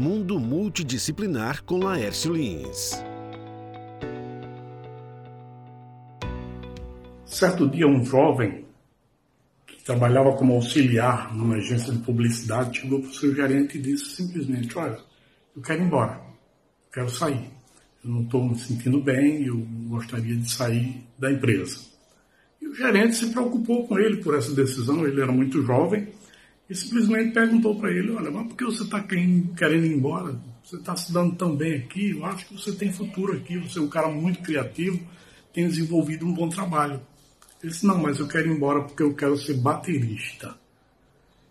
Mundo Multidisciplinar com Laércio Lins. Certo dia, um jovem que trabalhava como auxiliar numa agência de publicidade chegou para o seu gerente e disse simplesmente: Olha, eu quero ir embora, eu quero sair. Eu não estou me sentindo bem, eu gostaria de sair da empresa. E o gerente se preocupou com ele por essa decisão, ele era muito jovem, e simplesmente perguntou para ele, olha, mas por que você está querendo ir embora? Você está se dando tão bem aqui, eu acho que você tem futuro aqui, você é um cara muito criativo, tem desenvolvido um bom trabalho. Ele disse, não, mas eu quero ir embora porque eu quero ser baterista.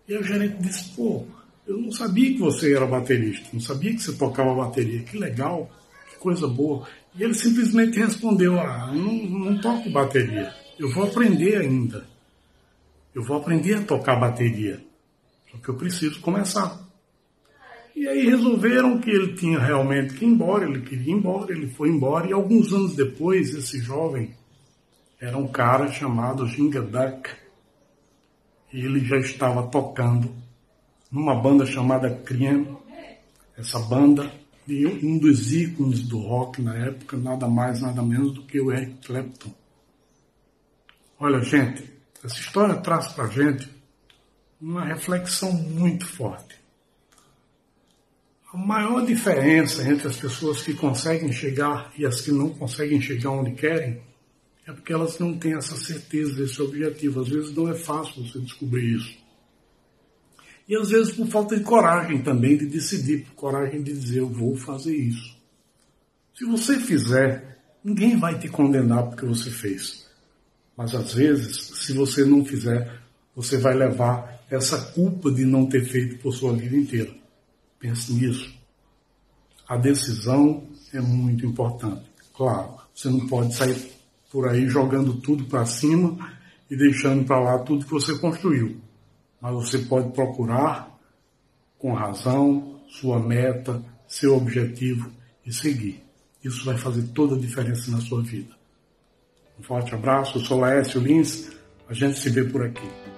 E o gerente disse, pô, eu não sabia que você era baterista, não sabia que você tocava bateria, que legal, que coisa boa. E ele simplesmente respondeu, ah, não, não toco bateria. Eu vou aprender ainda. Eu vou aprender a tocar bateria. Só que eu preciso começar. E aí resolveram que ele tinha realmente que ir embora, ele queria ir embora, ele foi embora, e alguns anos depois, esse jovem era um cara chamado Ginga Duck. E ele já estava tocando numa banda chamada Cream. Essa banda, e um dos ícones do rock na época, nada mais, nada menos do que o Eric Clapton. Olha, gente, essa história traz para gente uma reflexão muito forte. A maior diferença entre as pessoas que conseguem chegar e as que não conseguem chegar onde querem é porque elas não têm essa certeza desse objetivo. Às vezes não é fácil você descobrir isso. E às vezes por falta de coragem também de decidir, por coragem de dizer eu vou fazer isso. Se você fizer, ninguém vai te condenar porque você fez. Mas às vezes, se você não fizer, você vai levar essa culpa de não ter feito por sua vida inteira. Pense nisso. A decisão é muito importante. Claro, você não pode sair por aí jogando tudo para cima e deixando para lá tudo que você construiu. Mas você pode procurar com razão sua meta, seu objetivo e seguir. Isso vai fazer toda a diferença na sua vida. Um forte abraço, eu sou Laércio Lins, a gente se vê por aqui.